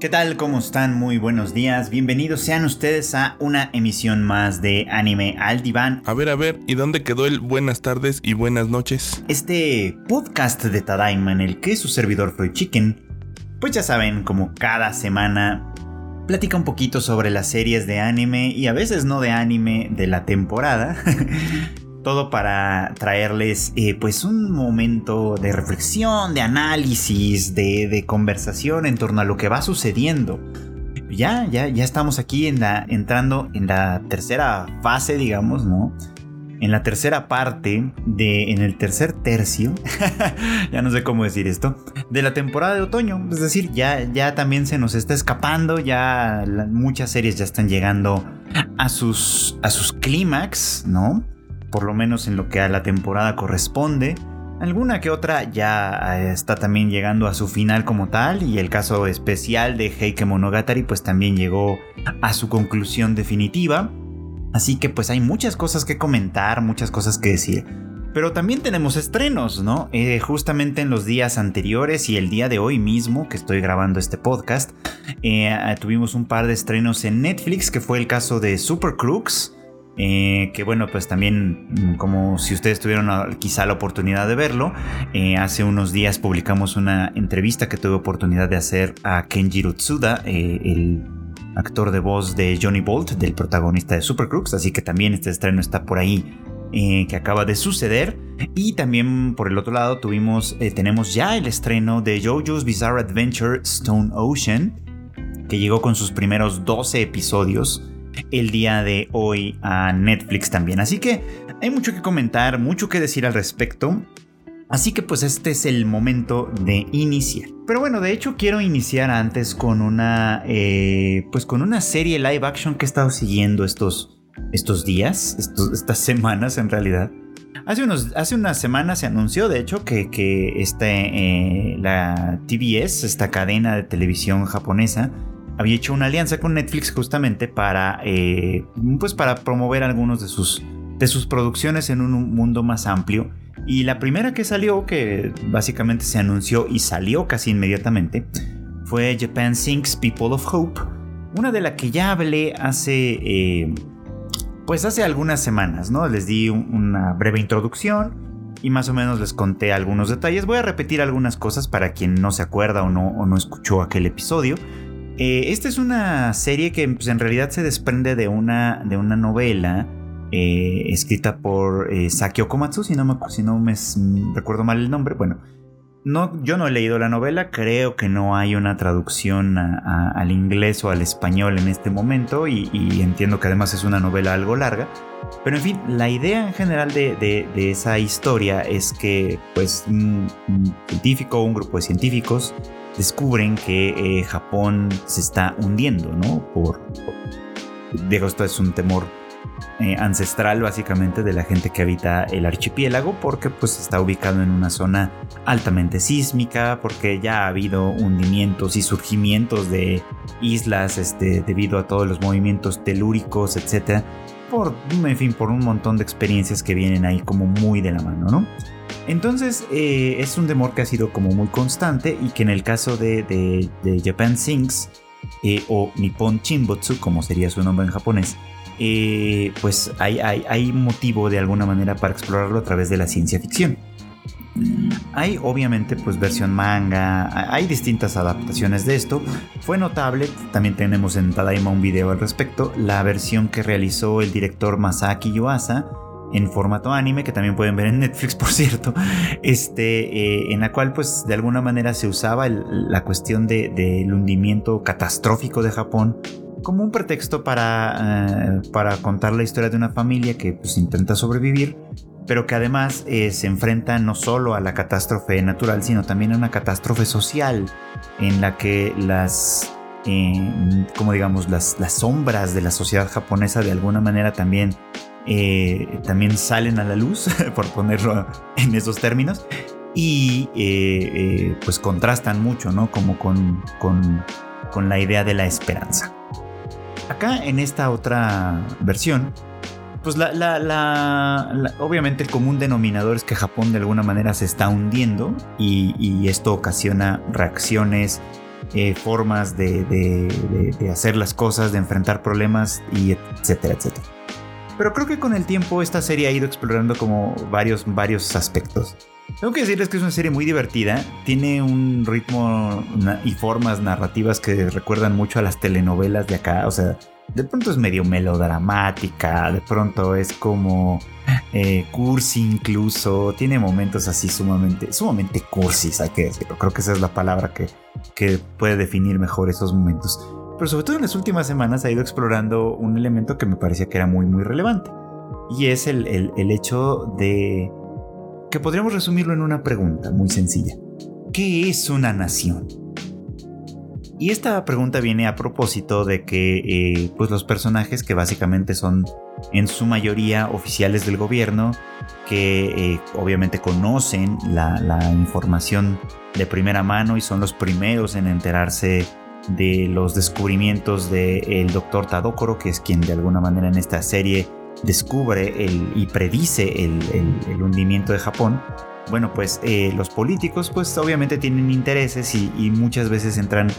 ¿Qué tal? ¿Cómo están? Muy buenos días. Bienvenidos sean ustedes a una emisión más de Anime al Diván. A ver, a ver, ¿y dónde quedó el buenas tardes y buenas noches? Este podcast de Tadaima en el que su servidor Freud Chicken, pues ya saben, como cada semana, platica un poquito sobre las series de anime y a veces no de anime de la temporada. Todo para traerles eh, pues un momento de reflexión, de análisis, de, conversación en torno a lo que va sucediendo. Ya, ya, ya estamos aquí en la, entrando en la tercera fase, digamos, ¿no? En la tercera parte de, en el tercer tercio, ya no sé cómo decir esto, de la temporada de otoño. Es decir, ya, ya también se nos está escapando, ya muchas series ya están llegando a sus, a sus clímax, ¿no? Por lo menos en lo que a la temporada corresponde. Alguna que otra ya eh, está también llegando a su final como tal y el caso especial de Heike Monogatari pues también llegó a su conclusión definitiva. Así que pues hay muchas cosas que comentar, muchas cosas que decir. Pero también tenemos estrenos, ¿no? Eh, justamente en los días anteriores y el día de hoy mismo que estoy grabando este podcast, eh, tuvimos un par de estrenos en Netflix, que fue el caso de Super Crooks, eh, que bueno, pues también mm, como si ustedes tuvieron quizá la oportunidad de verlo, eh, hace unos días publicamos una entrevista que tuve oportunidad de hacer a Kenjiro Tsuda, eh, el actor de voz de Johnny Bolt, del protagonista de Super Crooks, así que también este estreno está por ahí que acaba de suceder. Y también por el otro lado tuvimos, tenemos ya el estreno de JoJo's Bizarre Adventure Stone Ocean, que llegó con sus primeros 12 episodios el día de hoy a Netflix también. Así que hay mucho que comentar, mucho que decir al respecto. Así que pues este es el momento de iniciar. Pero bueno, de hecho quiero iniciar antes con una, eh, pues con una serie live action que he estado siguiendo estos, estos días, estas semanas en realidad. Hace, unos, hace unas semanas se anunció, de hecho, que, que este, eh, la TBS, esta cadena de televisión japonesa, había hecho una alianza con Netflix justamente para, eh, pues para promover algunos de sus, de sus producciones en un mundo más amplio. Y la primera que salió, que básicamente se anunció y salió casi inmediatamente, fue Japan Sings People of Hope, una de la que ya hablé hace, eh, pues hace algunas semanas, ¿no? Les di una breve introducción y más o menos les conté algunos detalles. Voy a repetir algunas cosas para quien no se acuerda o no, o no escuchó aquel episodio. Eh, esta es una serie que pues, en realidad se desprende de una, de una novela eh, escrita por eh, Saki Okamatsu, si no, me, si no me recuerdo mal el nombre. Bueno, no, yo no he leído la novela, creo que no hay una traducción al inglés o al español en este momento y, entiendo que además es una novela algo larga. Pero en fin, la idea en general de, esa historia es que pues un, un científico, un grupo de científicos, descubren que eh, Japón se está hundiendo, ¿no? Por, digo, esto es un temor eh, ancestral básicamente de la gente que habita el archipiélago porque pues está ubicado en una zona altamente sísmica porque ya ha habido hundimientos y surgimientos de islas este, debido a todos los movimientos telúricos etcétera por en fin por un montón de experiencias que vienen ahí como muy de la mano no entonces eh, es un temor que ha sido como muy constante y que en el caso de, Japan Sings eh, o Nippon Chimbotsu, como sería su nombre en japonés, eh, pues hay, hay, motivo de alguna manera para explorarlo a través de la ciencia ficción. Hay obviamente pues versión manga, hay distintas adaptaciones de esto. Fue notable, también tenemos en Tadaima un video al respecto, la versión que realizó el director Masaki Yuasa en formato anime, que también pueden ver en Netflix, por cierto, este, eh, en la cual pues de alguna manera se usaba la cuestión del de, hundimiento catastrófico de Japón como un pretexto para, eh, para contar la historia de una familia que pues intenta sobrevivir, pero que además eh, se enfrenta no solo a la catástrofe natural, sino también a una catástrofe social en la que las... como digamos, las, las sombras de la sociedad japonesa de alguna manera también eh, también salen a la luz, por ponerlo en esos términos, y eh, eh, pues contrastan mucho, ¿no? Como con, con, la idea de la esperanza. Acá en esta otra versión, pues la, obviamente el común denominador es que Japón de alguna manera se está hundiendo y, y esto ocasiona reacciones eh, formas de, de, hacer las cosas, de enfrentar problemas y etcétera, etcétera. Pero creo que con el tiempo esta serie ha ido explorando como varios, varios aspectos. Tengo que decirles que es una serie muy divertida, tiene un ritmo y formas narrativas que recuerdan mucho a las telenovelas de acá, o sea, de pronto es medio melodramática, de pronto es como eh, cursi incluso, tiene momentos así sumamente, sumamente cursis, hay que decirlo, creo que esa es la palabra que, que puede definir mejor esos momentos. Pero sobre todo en las últimas semanas ha ido explorando un elemento que me parecía que era muy muy relevante, y es el, el hecho de que podríamos resumirlo en una pregunta muy sencilla. ¿Qué es una nación? Y esta pregunta viene a propósito de que eh, pues los personajes que básicamente son en su mayoría oficiales del gobierno, que eh, obviamente conocen la, información de primera mano y son los primeros en enterarse de los descubrimientos del doctor Tadokoro, que es quien de alguna manera en esta serie descubre el, y predice el, hundimiento de Japón. Bueno, pues eh, los políticos pues obviamente tienen intereses y muchas veces entran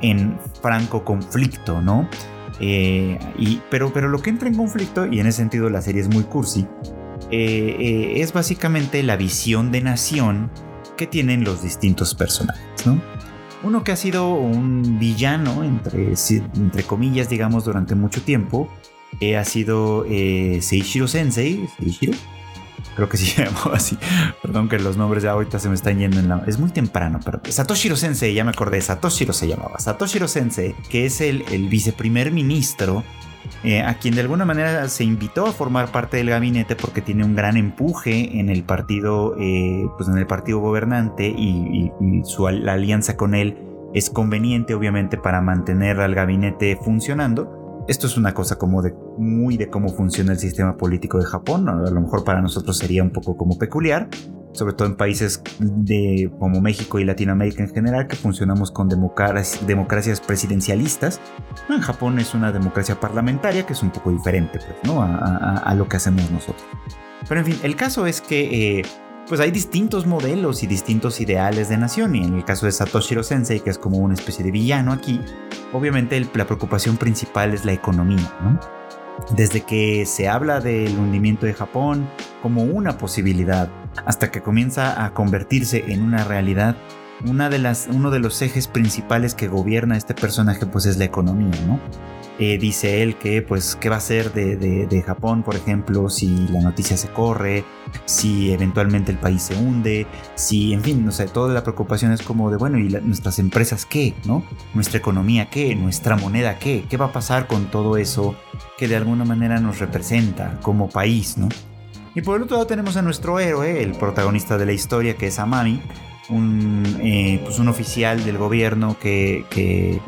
en franco conflicto, ¿no? Eh, y, pero, pero lo que entra en conflicto, y en ese sentido la serie es muy cursi, eh, eh, es básicamente la visión de nación que tienen los distintos personajes, ¿no? Uno que ha sido un villano, entre, entre comillas, digamos, durante mucho tiempo, ha sido Seishiro Sensei. ¿Seishiro? Creo que se llamó así. Perdón que los nombres de ahorita se me están yendo en la... Es muy temprano, pero Satoshiro Sensei, ya me acordé, Satoshiro se llamaba. Satoshiro Sensei, que es el, el viceprimer ministro, eh, a quien de alguna manera se invitó a formar parte del gabinete porque tiene un gran empuje en el partido, eh, pues en el partido gobernante y, su, la alianza con él es conveniente obviamente para mantener al gabinete funcionando. Esto es una cosa como de muy de cómo funciona el sistema político de Japón. A lo mejor para nosotros sería un poco como peculiar, sobre todo en países de, como México y Latinoamérica en general, que funcionamos con democracias, presidencialistas. En Japón es una democracia parlamentaria que es un poco diferente pues, ¿no? a, lo que hacemos nosotros. Pero en fin, el caso es que eh, pues hay distintos modelos y distintos ideales de nación. Y en el caso de Satoshiro Sensei, que es como una especie de villano aquí, obviamente la preocupación principal es la economía, ¿no? Desde que se habla del hundimiento de Japón como una posibilidad, hasta que comienza a convertirse en una realidad, una de las, uno de los ejes principales que gobierna este personaje pues es la economía, ¿no? Eh, dice él que, pues, ¿qué va a ser de, Japón, por ejemplo, si la noticia se corre, si eventualmente el país se hunde, si, en fin, no sé, toda la preocupación es como de, bueno, ¿y nuestras empresas qué? ¿No? ¿Nuestra economía qué? ¿Nuestra moneda qué? ¿Qué va a pasar con todo eso que de alguna manera nos representa como país, ¿no? Y por el otro lado tenemos a nuestro héroe, el protagonista de la historia, que es Amami, un, eh, pues un oficial del gobierno que, que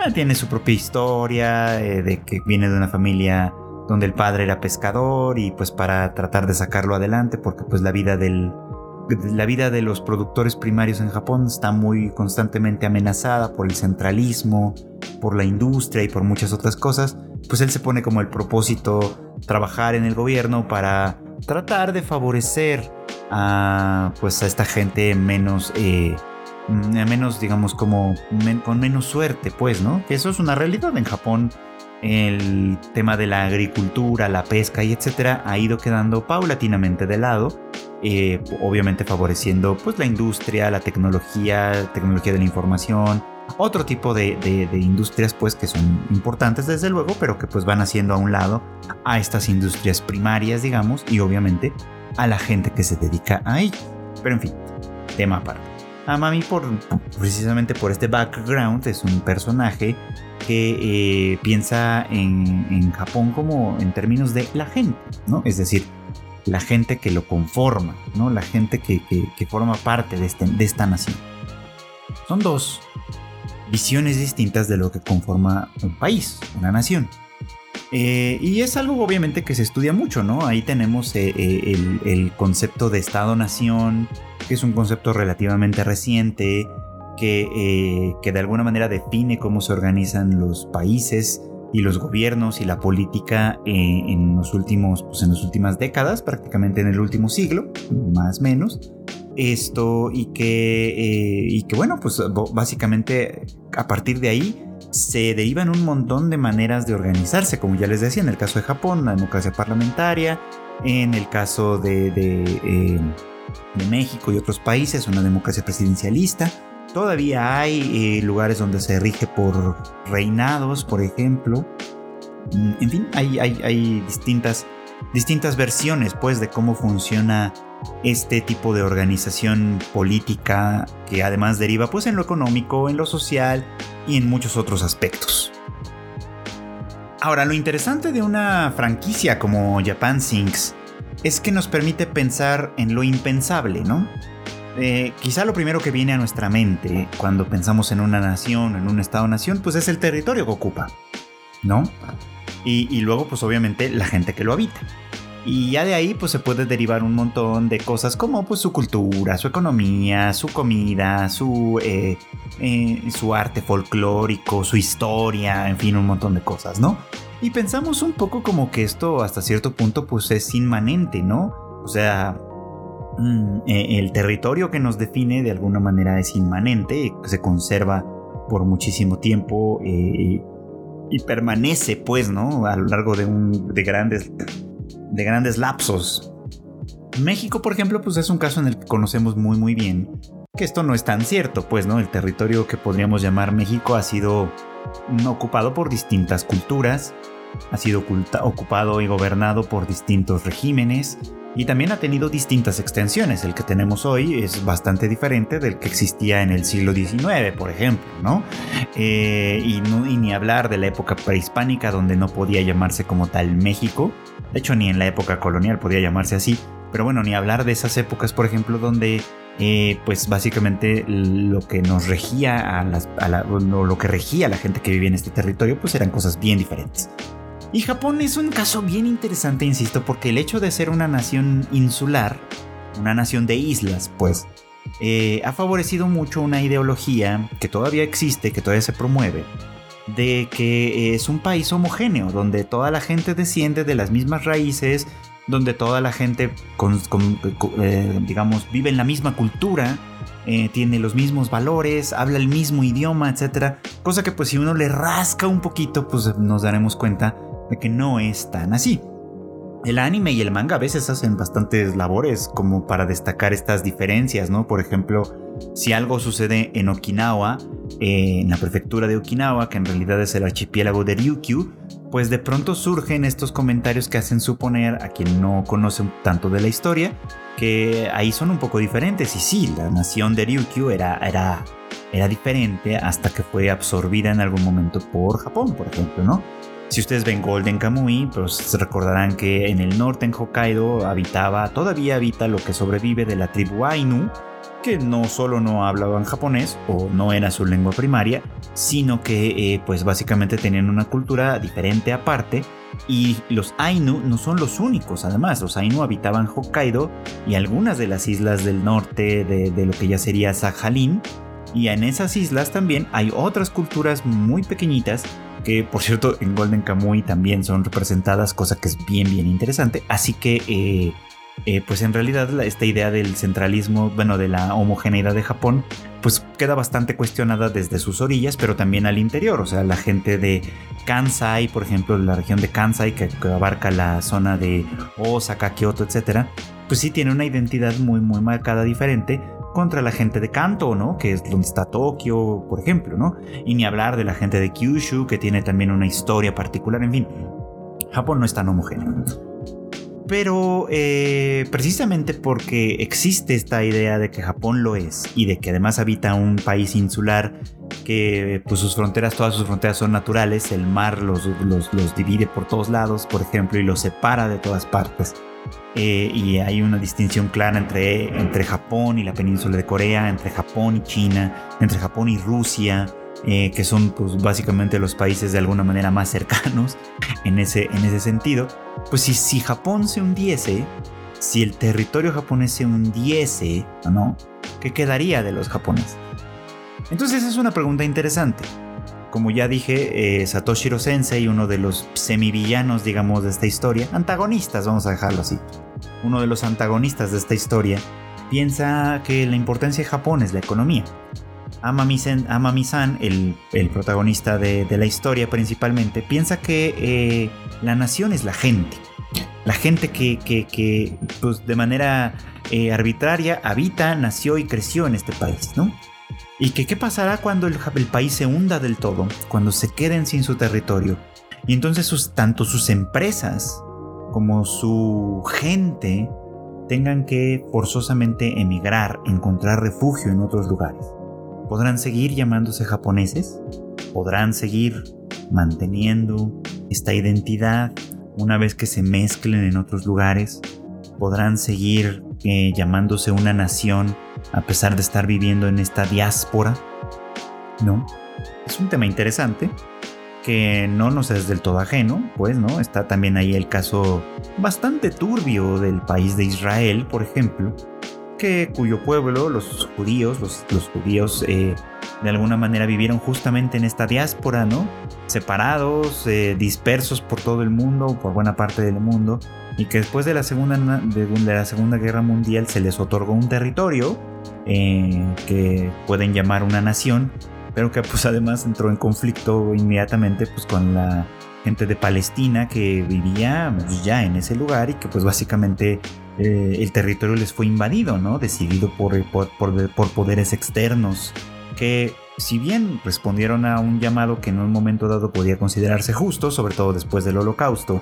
Ah, tiene su propia historia, eh, de que viene de una familia donde el padre era pescador y pues para tratar de sacarlo adelante porque pues la vida del la vida de los productores primarios en Japón está muy constantemente amenazada por el centralismo, por la industria y por muchas otras cosas, pues él se pone como el propósito trabajar en el gobierno para tratar de favorecer a pues a esta gente menos eh, Mm, menos, digamos, como con menos suerte, pues, ¿no? Eso es una realidad en Japón. El tema de la agricultura, la pesca y etcétera ha ido quedando paulatinamente de lado, eh, obviamente favoreciendo pues la industria, la tecnología, tecnología de la información, otro tipo de, de, industrias pues que son importantes desde luego, pero que pues van haciendo a un lado a estas industrias primarias, digamos, y obviamente a la gente que se dedica a ello. Pero en fin, tema aparte. Amami por, precisamente por este background es un personaje que eh, piensa en, Japón como en términos de la gente, ¿no? Es decir, la gente que lo conforma, ¿no? La gente que, forma parte de, este, de esta nación. Son dos visiones distintas de lo que conforma un país, una nación. Eh, y es algo obviamente que se estudia mucho, ¿no? Ahí tenemos eh, el, el, concepto de Estado-Nación, que es un concepto relativamente reciente, que, eh, que de alguna manera define cómo se organizan los países y los gobiernos y la política eh, en, los últimos, pues en las últimas décadas, prácticamente en el último siglo, más o menos. Esto y que, eh, y que bueno, pues básicamente a partir de ahí se derivan un montón de maneras de organizarse, como ya les decía, en el caso de Japón, la democracia parlamentaria, en el caso de, eh, México y otros países, una democracia presidencialista. Todavía hay eh, lugares donde se rige por reinados, por ejemplo. Mm, en fin, hay, hay distintas, distintas versiones pues, de cómo funciona este tipo de organización política que además deriva pues en lo económico, en lo social y en muchos otros aspectos. Ahora, lo interesante de una franquicia como Japan Sinks es que nos permite pensar en lo impensable, ¿no? Eh, quizá lo primero que viene a nuestra mente cuando pensamos en una nación, en un estado-nación, pues es el territorio que ocupa, ¿no? Y, y luego, pues obviamente, la gente que lo habita. Y ya de ahí pues se puede derivar un montón de cosas como pues su cultura, su economía, su comida, su, eh, eh, su arte folclórico, su historia, en fin, un montón de cosas, ¿no? Y pensamos un poco como que esto hasta cierto punto pues es inmanente, ¿no? O sea, mm, eh, el territorio que nos define de alguna manera es inmanente, se conserva por muchísimo tiempo y permanece pues, ¿no? A lo largo de, un, de grandes de grandes lapsos. México, por ejemplo, pues es un caso en el que conocemos muy muy bien que esto no es tan cierto, pues, ¿no? El territorio que podríamos llamar México ha sido ocupado por distintas culturas, ha sido ocupado y gobernado por distintos regímenes, y también ha tenido distintas extensiones. El que tenemos hoy es bastante diferente del que existía en el siglo XIX, por ejemplo. Eh, ¿no? y ni hablar de la época prehispánica donde no podía llamarse como tal México. De hecho, ni en la época colonial podía llamarse así. Pero bueno, ni hablar de esas épocas, por ejemplo, donde eh, pues básicamente lo que nos regía a, las, lo que regía a la gente que vivía en este territorio, pues eran cosas bien diferentes. Y Japón es un caso bien interesante, insisto, porque el hecho de ser una nación insular, una nación de islas, pues, eh, ha favorecido mucho una ideología que todavía existe, que todavía se promueve, de que es un país homogéneo, donde toda la gente desciende de las mismas raíces, donde toda la gente, eh, digamos, vive en la misma cultura, eh, tiene los mismos valores, habla el mismo idioma, etc. Cosa que pues si uno le rasca un poquito, pues nos daremos cuenta de que no es tan así. El anime y el manga a veces hacen bastantes labores como para destacar estas diferencias, ¿no? Por ejemplo, si algo sucede en Okinawa, eh, en la prefectura de Okinawa, que en realidad es el archipiélago de Ryukyu, pues de pronto surgen estos comentarios que hacen suponer a quien no conoce tanto de la historia que ahí son un poco diferentes. Y sí, la nación de Ryukyu era, era, era diferente hasta que fue absorbida en algún momento por Japón, por ejemplo, ¿no? Si ustedes ven Golden Kamui, pues recordarán que en el norte, en Hokkaido, habitaba, todavía habita lo que sobrevive de la tribu Ainu, que no solo no hablaban japonés o no era su lengua primaria, sino que eh, pues básicamente tenían una cultura diferente aparte y los Ainu no son los únicos, además, los Ainu habitaban Hokkaido y algunas de las islas del norte de, de lo que ya sería Sakhalin, y en esas islas también hay otras culturas muy pequeñitas que por cierto en Golden Kamuy también son representadas, cosa que es bien, bien interesante. Así que, eh, eh, pues en realidad esta idea del centralismo, bueno, de la homogeneidad de Japón, pues queda bastante cuestionada desde sus orillas, pero también al interior. O sea, la gente de Kansai, por ejemplo, la región de Kansai, que, que abarca la zona de Osaka, Kyoto, etcétera, pues sí tiene una identidad muy, muy marcada diferente contra la gente de Kanto, ¿no? Que es donde está Tokio, por ejemplo, ¿no? Y ni hablar de la gente de Kyushu, que tiene también una historia particular, en fin. Japón no es tan homogéneo. Pero eh, precisamente porque existe esta idea de que Japón lo es y de que además habita un país insular que pues sus fronteras, todas sus fronteras son naturales, el mar los, los, los divide por todos lados, por ejemplo, y los separa de todas partes. Eh, y hay una distinción clara entre, entre Japón y la península de Corea, entre Japón y China, entre Japón y Rusia, eh, que son pues, básicamente los países de alguna manera más cercanos en ese, en ese sentido. Pues si, si Japón se hundiese, si el territorio japonés se hundiese, ¿no? ¿Qué quedaría de los japoneses? Entonces es una pregunta interesante como ya dije, eh, Satoshiro Sensei, uno de los semivillanos, digamos, de esta historia, antagonistas, vamos a dejarlo así, uno de los antagonistas de esta historia, piensa que la importancia de Japón es la economía. Amami-san, el, protagonista de, la historia principalmente, piensa que eh, la nación es la gente. La gente que, pues, de manera eh, arbitraria habita, nació y creció en este país, ¿no? Y que qué pasará cuando el, país se hunda del todo, cuando se queden sin su territorio. Y entonces sus, tanto sus empresas como su gente tengan que forzosamente emigrar, encontrar refugio en otros lugares. ¿Podrán seguir llamándose japoneses? ¿Podrán seguir manteniendo esta identidad una vez que se mezclen en otros lugares? ¿Podrán seguir eh, llamándose una nación a pesar de estar viviendo en esta diáspora? ¿No? Es un tema interesante que no nos es del todo ajeno, pues, ¿no? Está también ahí el caso bastante turbio del país de Israel, por ejemplo, que cuyo pueblo, los judíos, los, judíos eh, de alguna manera vivieron justamente en esta diáspora, ¿no? Separados, eh, dispersos por todo el mundo, por buena parte del mundo, y que después de la Segunda, de, la segunda Guerra Mundial se les otorgó un territorio eh, que pueden llamar una nación, pero que pues además entró en conflicto inmediatamente pues con la gente de Palestina que vivía pues, ya en ese lugar y que pues básicamente eh, el territorio les fue invadido, ¿no? Decidido por, por, por, poderes externos que si bien respondieron a un llamado que en un momento dado podía considerarse justo, sobre todo después del holocausto,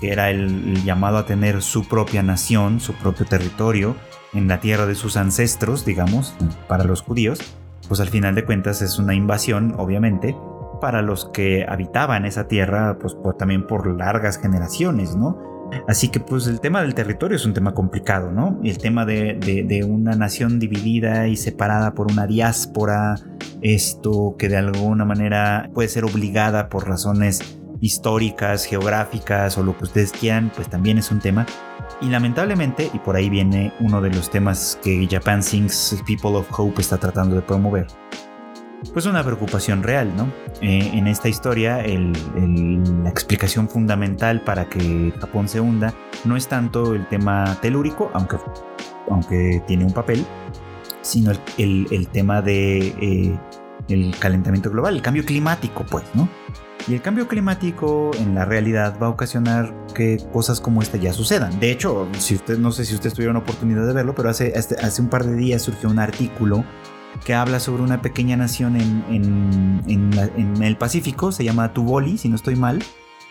que era el, llamado a tener su propia nación, su propio territorio, en la tierra de sus ancestros, digamos, para los judíos, pues al final de cuentas es una invasión, obviamente, para los que habitaban esa tierra, pues también por largas generaciones, ¿no? Así que pues el tema del territorio es un tema complicado, ¿no? El tema de, una nación dividida y separada por una diáspora, esto que de alguna manera puede ser obligada por razones históricas, geográficas o lo que ustedes quieran, pues también es un tema. Y lamentablemente, y por ahí viene uno de los temas que Japan Sings People of Hope está tratando de promover, pues una preocupación real, ¿no? Eh, en esta historia, la explicación fundamental para que Japón se hunda no es tanto el tema telúrico, aunque, aunque tiene un papel, sino el, tema de eh, el calentamiento global, el cambio climático, pues, ¿no? Y el cambio climático en la realidad va a ocasionar que cosas como esta ya sucedan. De hecho, si usted, no sé si usted tuvieron oportunidad de verlo, pero hace, hace un par de días surgió un artículo que habla sobre una pequeña nación en, el Pacífico, se llama Tuboli, si no estoy mal,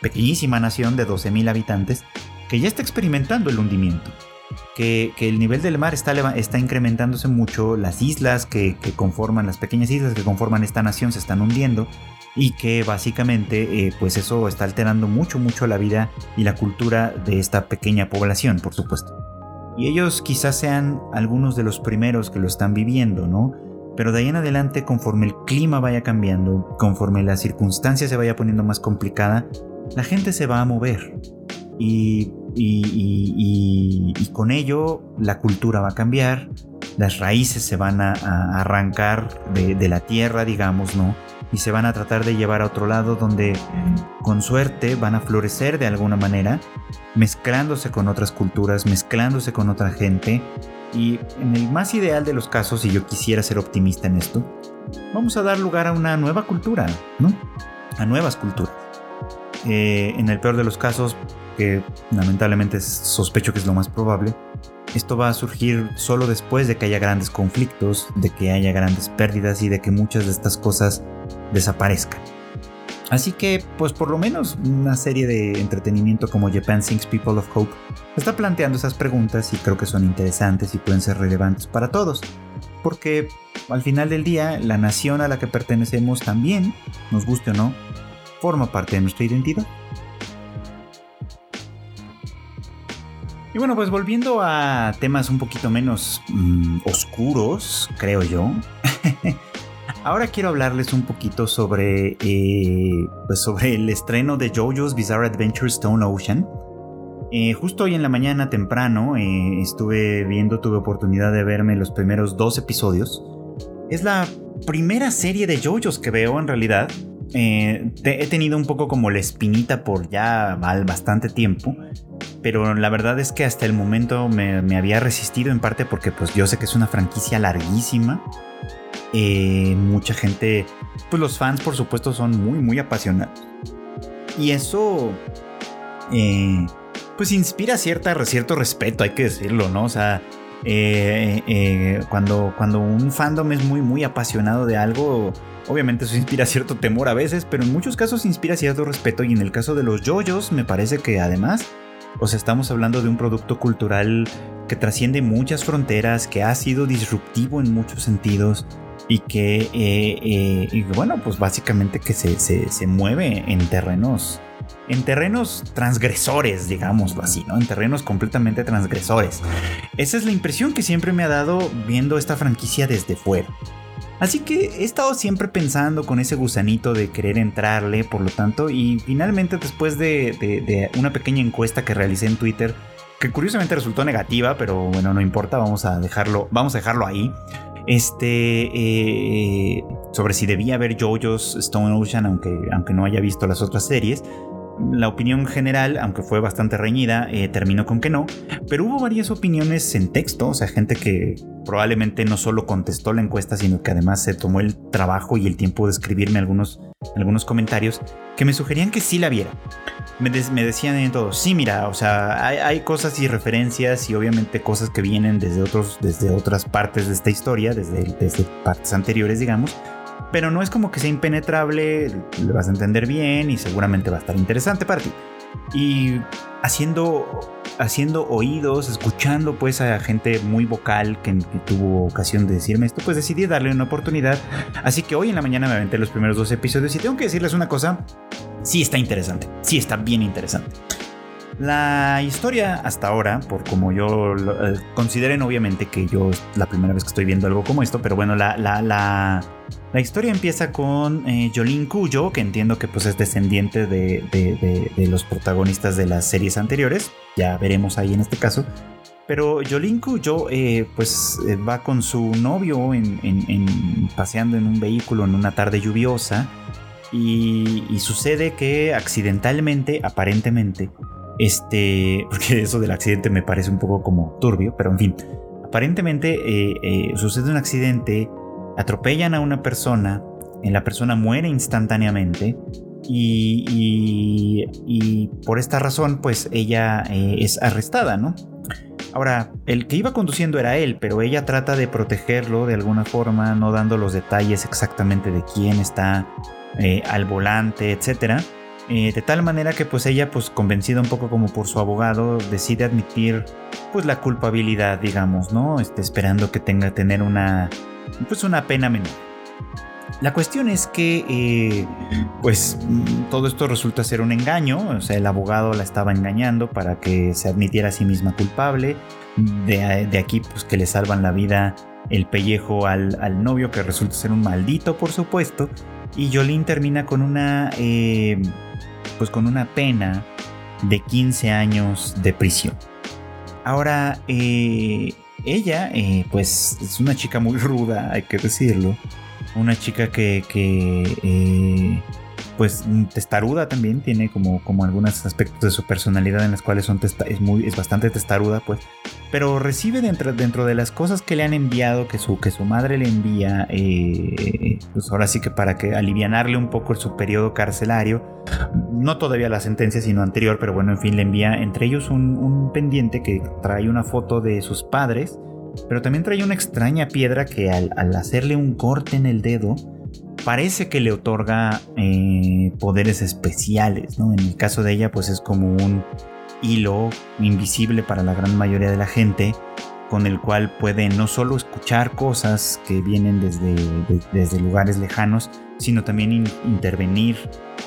pequeñísima nación de 12.000 habitantes, que ya está experimentando el hundimiento. Que, el nivel del mar está, está incrementándose mucho, las islas que, conforman, las pequeñas islas que conforman esta nación se están hundiendo y que básicamente eh, pues eso está alterando mucho, mucho la vida y la cultura de esta pequeña población, por supuesto. Y ellos quizás sean algunos de los primeros que lo están viviendo, ¿no? Pero de ahí en adelante, conforme el clima vaya cambiando, conforme la circunstancia se vaya poniendo más complicada, la gente se va a mover. Y, con ello la cultura va a cambiar, las raíces se van a, arrancar de, de, la tierra, digamos, ¿no? Y se van a tratar de llevar a otro lado donde con suerte van a florecer de alguna manera, mezclándose con otras culturas, mezclándose con otra gente y en el más ideal de los casos, si yo quisiera ser optimista en esto, vamos a dar lugar a una nueva cultura, ¿no? A nuevas culturas. Eh, en el peor de los casos, que lamentablemente sospecho que es lo más probable, esto va a surgir solo después de que haya grandes conflictos, de que haya grandes pérdidas y de que muchas de estas cosas desaparezcan. Así que, pues por lo menos una serie de entretenimiento como Japan Sings People of Hope está planteando esas preguntas y creo que son interesantes y pueden ser relevantes para todos. Porque al final del día, la nación a la que pertenecemos también, nos guste o no, forma parte de nuestra identidad. Y bueno, pues volviendo a temas un poquito menos mm, oscuros, creo yo. Ahora quiero hablarles un poquito sobre, eh, pues sobre el estreno de JoJo's Bizarre Adventure Stone Ocean. Eh, justo hoy en la mañana temprano eh, estuve viendo, tuve oportunidad de verme los primeros dos episodios. Es la primera serie de JoJo's que veo en realidad. he tenido un poco como la espinita por ya bastante tiempo. Pero la verdad es que hasta el momento me, me había resistido en parte porque pues yo sé que es una franquicia larguísima eh, mucha gente, pues los fans por supuesto son muy, muy apasionados. Y eso, eh, pues inspira cierta, cierto respeto, hay que decirlo, ¿no? O sea, eh, cuando, cuando un fandom es muy, muy apasionado de algo, obviamente eso inspira cierto temor a veces, pero en muchos casos inspira cierto respeto. Y en el caso de los yoyos, me parece que además, o sea, estamos hablando de un producto cultural que trasciende muchas fronteras, que ha sido disruptivo en muchos sentidos y que, eh, eh, y bueno, pues básicamente que se, se, mueve en terrenos, en terrenos transgresores, digámoslo así, ¿no? En terrenos completamente transgresores. Esa es la impresión que siempre me ha dado viendo esta franquicia desde fuera. Así que he estado siempre pensando con ese gusanito de querer entrarle, por lo tanto, y finalmente después de, de una pequeña encuesta que realicé en Twitter, que curiosamente resultó negativa, pero bueno, no importa, vamos a dejarlo, vamos a dejarlo ahí. Este, eh, sobre si debía haber JoJo's Stone Ocean, aunque, aunque no haya visto las otras series. La opinión general, aunque fue bastante reñida, eh, terminó con que no, pero hubo varias opiniones en texto, o sea, gente que probablemente no solo contestó la encuesta, sino que además se tomó el trabajo y el tiempo de escribirme algunos, algunos comentarios que me sugerían que sí la viera. Me, decían en todo, sí, mira, o sea, hay, cosas y referencias y obviamente cosas que vienen desde, otros, desde otras partes de esta historia, desde, desde partes anteriores, digamos, pero no es como que sea impenetrable, le vas a entender bien y seguramente va a estar interesante para ti. Y haciendo, haciendo oídos, escuchando pues a gente muy vocal que, que, tuvo ocasión de decirme esto, pues decidí darle una oportunidad. Así que hoy en la mañana me aventé los primeros dos episodios y tengo que decirles una cosa, sí está interesante, sí está bien interesante. La historia hasta ahora, por como yo lo, eh, consideren obviamente que yo la primera vez que estoy viendo algo como esto, pero bueno, la, la, la, historia empieza con eh, Jolín Cuyo, que entiendo que pues es descendiente de, de, los protagonistas de las series anteriores, ya veremos ahí en este caso. Pero Jolín Cuyo eh, pues eh, va con su novio en, paseando en un vehículo en una tarde lluviosa y, sucede que accidentalmente, aparentemente, este, porque eso del accidente me parece un poco como turbio, pero en fin, aparentemente eh, eh, sucede un accidente, atropellan a una persona, la persona muere instantáneamente y, y, por esta razón pues ella eh, es arrestada, ¿no? Ahora, el que iba conduciendo era él, pero ella trata de protegerlo de alguna forma, no dando los detalles exactamente de quién está eh, al volante, etcétera. Eh, de tal manera que pues ella pues convencida un poco como por su abogado decide admitir pues la culpabilidad digamos no este, esperando que tenga tener una pues una pena menor. La cuestión es que eh, pues todo esto resulta ser un engaño o sea el abogado la estaba engañando para que se admitiera a sí misma culpable. De, de aquí pues que le salvan la vida el pellejo al, al novio que resulta ser un maldito por supuesto y Jolene termina con una, eh, pues con una pena de 15 años de prisión. Ahora, eh, ella, eh, pues es una chica muy ruda, hay que decirlo. Una chica que, que pues testaruda también, tiene como, como algunos aspectos de su personalidad en las cuales es, muy, es bastante testaruda, pues. Pero recibe dentro, dentro de las cosas que le han enviado, que su, que su madre le envía, eh, pues ahora sí que para que un poco su periodo carcelario, no todavía la sentencia, sino anterior, pero bueno, en fin, le envía entre ellos un, pendiente que trae una foto de sus padres, pero también trae una extraña piedra que al hacerle un corte en el dedo, parece que le otorga eh, poderes especiales, ¿no? En el caso de ella, pues es como un hilo invisible para la gran mayoría de la gente, con el cual puede no solo escuchar cosas que vienen desde, desde lugares lejanos, sino también intervenir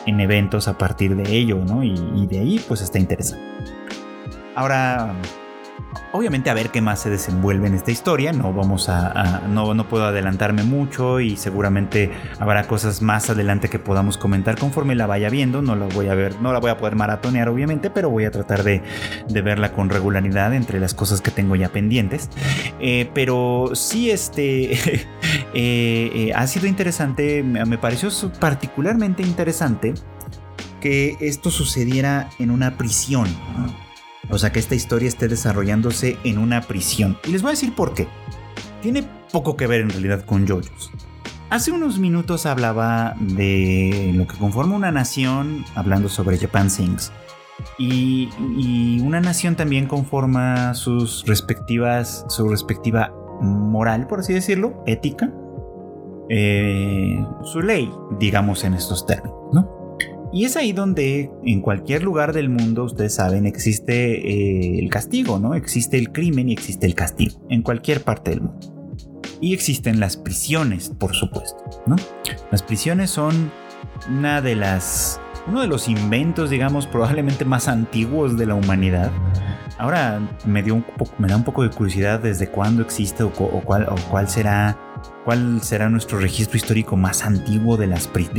en eventos a partir de ello, ¿no? Y, y de ahí, pues está interesante. Ahora, Obviamente a ver qué más se desenvuelve en esta historia, no vamos a, no, no, puedo adelantarme mucho y seguramente habrá cosas más adelante que podamos comentar conforme la vaya viendo, no la voy a ver, no la voy a poder maratonear obviamente, pero voy a tratar de, verla con regularidad entre las cosas que tengo ya pendientes. Eh, pero sí, este eh, eh, ha sido interesante, me pareció particularmente interesante que esto sucediera en una prisión. O sea, que esta historia esté desarrollándose en una prisión. Y les voy a decir por qué. Tiene poco que ver en realidad con JoJo's. Hace unos minutos hablaba de lo que conforma una nación, hablando sobre Japan Sings. Y, una nación también conforma sus respectivas, su respectiva moral, por así decirlo, ética, eh, su ley, digamos en estos términos, ¿no? Y es ahí donde en cualquier lugar del mundo, ustedes saben, existe eh, el castigo, ¿no? Existe el crimen y existe el castigo, en cualquier parte del mundo. Y existen las prisiones, por supuesto, ¿no? Las prisiones son una de las uno de los inventos, digamos, probablemente más antiguos de la humanidad. Ahora me, dio un me da un poco de curiosidad desde cuándo existe o, cuál, o cuál será cuál será nuestro registro histórico más antiguo de,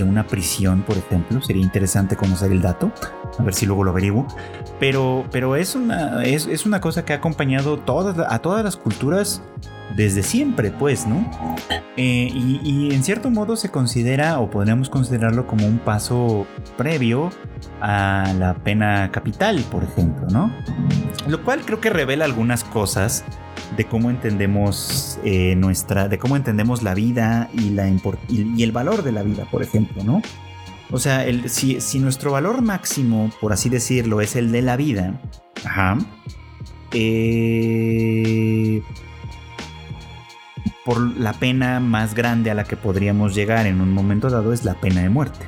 una prisión, por ejemplo. Sería interesante conocer el dato, a ver si luego lo averiguo. Pero, pero es, una, es, es una cosa que ha acompañado a todas las culturas desde siempre, pues, ¿no? Eh, y, en cierto modo se considera, o podríamos considerarlo como un paso previo a la pena capital, por ejemplo, ¿no? Lo cual creo que revela algunas cosas de cómo entendemos eh, nuestra, de cómo entendemos la vida y, la y, el valor de la vida, por ejemplo, ¿no? O sea, si, si, nuestro valor máximo, por así decirlo, es el de la vida, ajá, eh, por la pena más grande a la que podríamos llegar en un momento dado es la pena de muerte.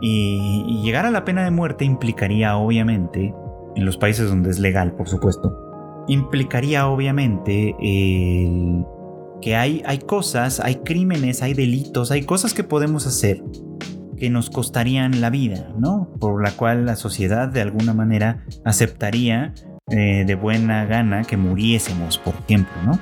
y, llegar a la pena de muerte implicaría obviamente, en los países donde es legal por supuesto, implicaría obviamente que hay, hay cosas, hay crímenes, hay delitos, hay cosas que podemos hacer que nos costarían la vida, ¿no? Por la cual la sociedad de alguna manera aceptaría eh, de buena gana que muriésemos, por ejemplo, ¿no?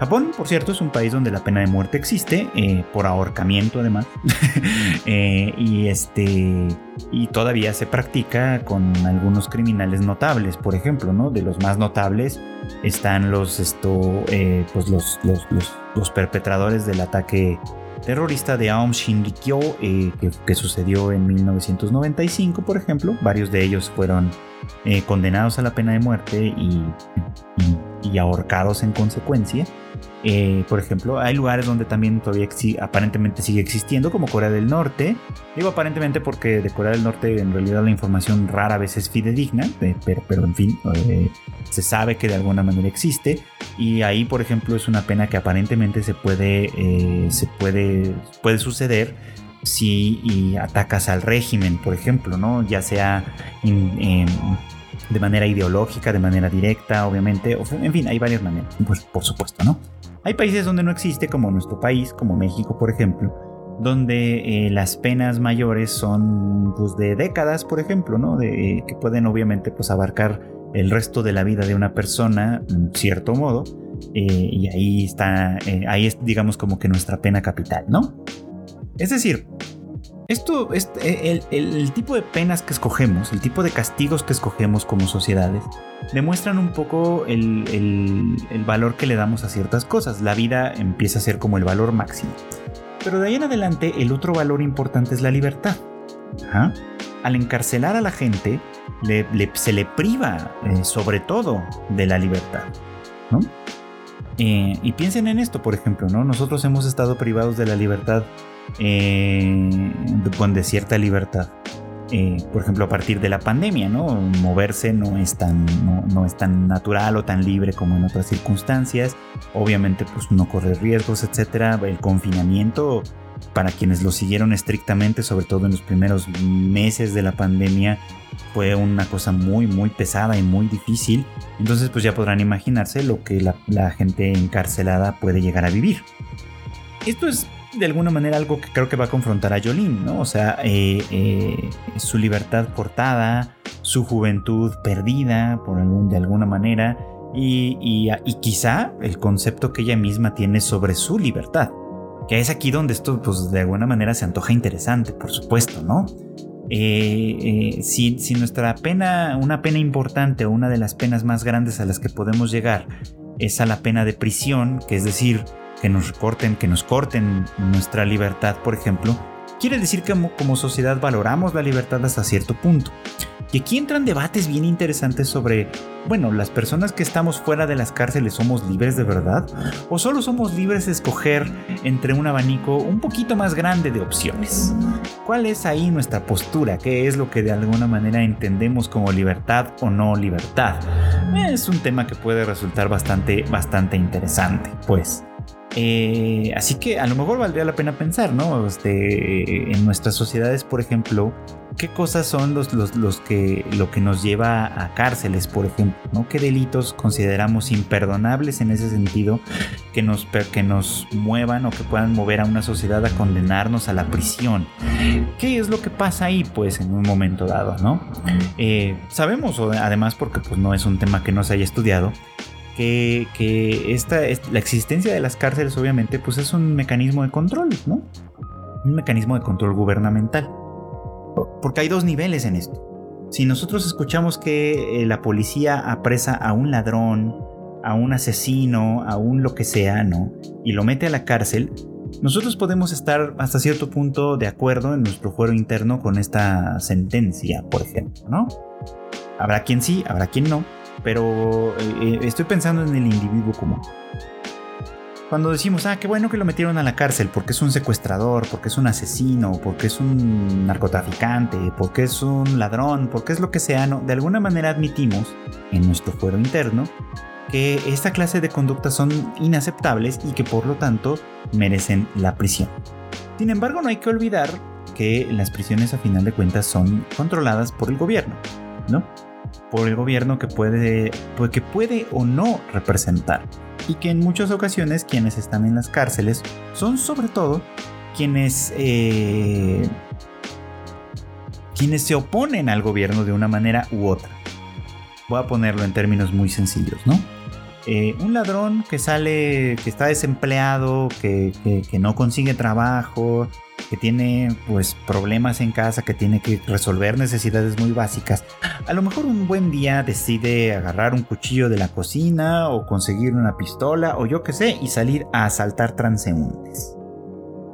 Japón, por cierto, es un país donde la pena de muerte existe, eh, por ahorcamiento además, eh, y, este, y todavía se practica con algunos criminales notables, por ejemplo, ¿no? De los más notables están los, esto, eh, pues los, los, los, perpetradores del ataque terrorista de Aum Shinrikyo que, que, sucedió en 1995, por ejemplo. Varios de ellos fueron condenados a la pena de muerte y, y ahorcados en consecuencia. Eh, por ejemplo, hay lugares donde también todavía aparentemente sigue existiendo, como Corea del Norte. Digo aparentemente porque de Corea del Norte en realidad la información rara vez es fidedigna, pero, pero en fin, eh, se sabe que de alguna manera existe. Y ahí, por ejemplo, es una pena que aparentemente se puede, eh, se puede, puede suceder si atacas al régimen, por ejemplo, ¿no? Ya sea de manera ideológica, de manera directa, obviamente, en fin, hay varias maneras, pues, por supuesto, ¿no? Hay países donde no existe, como nuestro país, como México, por ejemplo, donde eh, las penas mayores son pues, de décadas, por ejemplo, ¿no? De, que pueden obviamente pues, abarcar el resto de la vida de una persona, en cierto modo, eh, y ahí está, eh, ahí es digamos como que nuestra pena capital, ¿no? Es decir, esto, el, el, tipo de penas que escogemos, el tipo de castigos que escogemos como sociedades, demuestran un poco el, valor que le damos a ciertas cosas. La vida empieza a ser como el valor máximo. Pero de ahí en adelante, el otro valor importante es la libertad. Al encarcelar a la gente, se le priva eh, sobre todo de la libertad. Eh, y piensen en esto, por ejemplo, ¿no? Nosotros hemos estado privados de la libertad eh, con cierta libertad. Eh, por ejemplo, a partir de la pandemia, ¿no? Moverse no es, tan, no, es tan natural o tan libre como en otras circunstancias. Obviamente, pues no corre riesgos, etcétera. El confinamiento, para quienes lo siguieron estrictamente, sobre todo en los primeros meses de la pandemia, fue una cosa muy, muy pesada y muy difícil. Entonces, pues ya podrán imaginarse lo que la gente encarcelada puede llegar a vivir. Esto es de alguna manera algo que creo que va a confrontar a Jolene, ¿no? O sea, eh, eh, su libertad cortada, su juventud perdida por algún, de alguna manera y, y, quizá el concepto que ella misma tiene sobre su libertad. Que es aquí donde esto, pues de alguna manera se antoja interesante, por supuesto, ¿no? Eh, si, si, nuestra pena, una pena importante o una de las penas más grandes a las que podemos llegar es a la pena de prisión, que es decir, que nos recorten, que nos corten nuestra libertad, por ejemplo, quiere decir que como, sociedad valoramos la libertad hasta cierto punto. Y aquí entran debates bien interesantes sobre, bueno, las personas que estamos fuera de las cárceles somos libres de verdad o solo somos libres de escoger entre un abanico un poquito más grande de opciones. ¿Cuál es ahí nuestra postura? ¿Qué es lo que de alguna manera entendemos como libertad o no libertad? Es un tema que puede resultar bastante, bastante interesante, pues. Eh, así que a lo mejor valdría la pena pensar, ¿no? Este, en nuestras sociedades, por ejemplo, qué cosas son los, los, que, lo que nos lleva a cárceles, por ejemplo, ¿no? ¿Qué delitos consideramos imperdonables en ese sentido que nos, que nos muevan o que puedan mover a una sociedad a condenarnos a la prisión? ¿Qué es lo que pasa ahí, pues, en un momento dado, ¿no? Eh, sabemos, además, porque pues, no es un tema que no se haya estudiado, que, esta, la existencia de las cárceles obviamente pues es un mecanismo de control, ¿no? Un mecanismo de control gubernamental. Porque hay dos niveles en esto. Si nosotros escuchamos que eh, la policía apresa a un ladrón, a un asesino, a un lo que sea, ¿no? Y lo mete a la cárcel, nosotros podemos estar hasta cierto punto de acuerdo en nuestro fuero interno con esta sentencia, por ejemplo, ¿no? Habrá quien sí, habrá quien no, pero eh, eh, estoy pensando en el individuo común. Cuando decimos, ah, qué bueno que lo metieron a la cárcel porque es un secuestrador, porque es un asesino, porque es un narcotraficante, porque es un ladrón, porque es lo que sea, no, de alguna manera admitimos en nuestro fuero interno que esta clase de conductas son inaceptables y que por lo tanto merecen la prisión. Sin embargo, no hay que olvidar que las prisiones a final de cuentas son controladas por el gobierno, ¿no? Por el gobierno que puede, pues, que puede o no representar. Y que en muchas ocasiones quienes están en las cárceles son sobre todo quienes, eh, quienes se oponen al gobierno de una manera u otra. Voy a ponerlo en términos muy sencillos, ¿no? Eh, un ladrón que sale, que está desempleado, que, que no consigue trabajo, que tiene pues problemas en casa, que tiene que resolver necesidades muy básicas, a lo mejor un buen día decide agarrar un cuchillo de la cocina o conseguir una pistola o yo qué sé y salir a asaltar transeúntes.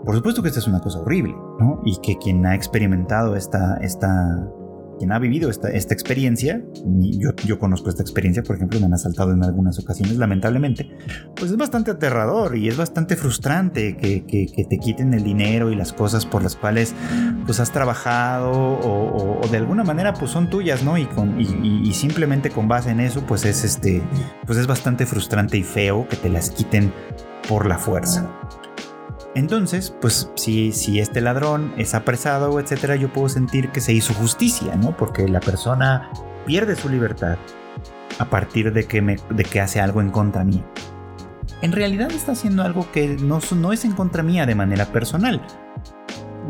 Por supuesto que esta es una cosa horrible, ¿no? Y que quien ha experimentado esta, esta, quien ha vivido esta, esta experiencia, yo, conozco esta experiencia, por ejemplo, me han asaltado en algunas ocasiones, lamentablemente, pues es bastante aterrador y es bastante frustrante que, te quiten el dinero y las cosas por las cuales pues has trabajado o, de alguna manera pues son tuyas, ¿no? Y, y, simplemente con base en eso pues es, este, pues es bastante frustrante y feo que te las quiten por la fuerza. Entonces, pues si, si este ladrón es apresado, etcétera, yo puedo sentir que se hizo justicia, ¿no? Porque la persona pierde su libertad a partir de que, me, de que hace algo en contra mía. En realidad está haciendo algo que no, no es en contra mía de manera personal.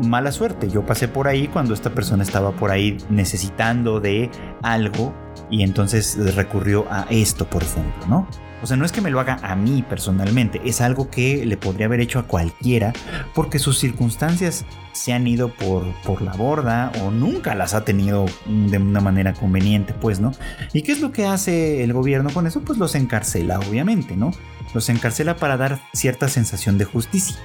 Mala suerte, yo pasé por ahí cuando esta persona estaba por ahí necesitando de algo y entonces recurrió a esto, por ejemplo, ¿no? O sea, no es que me lo haga a mí personalmente, es algo que le podría haber hecho a cualquiera porque sus circunstancias se han ido por, por la borda o nunca las ha tenido de una manera conveniente, pues, ¿no? ¿Y qué es lo que hace el gobierno con eso? Pues los encarcela, obviamente, ¿no? Los encarcela para dar cierta sensación de justicia.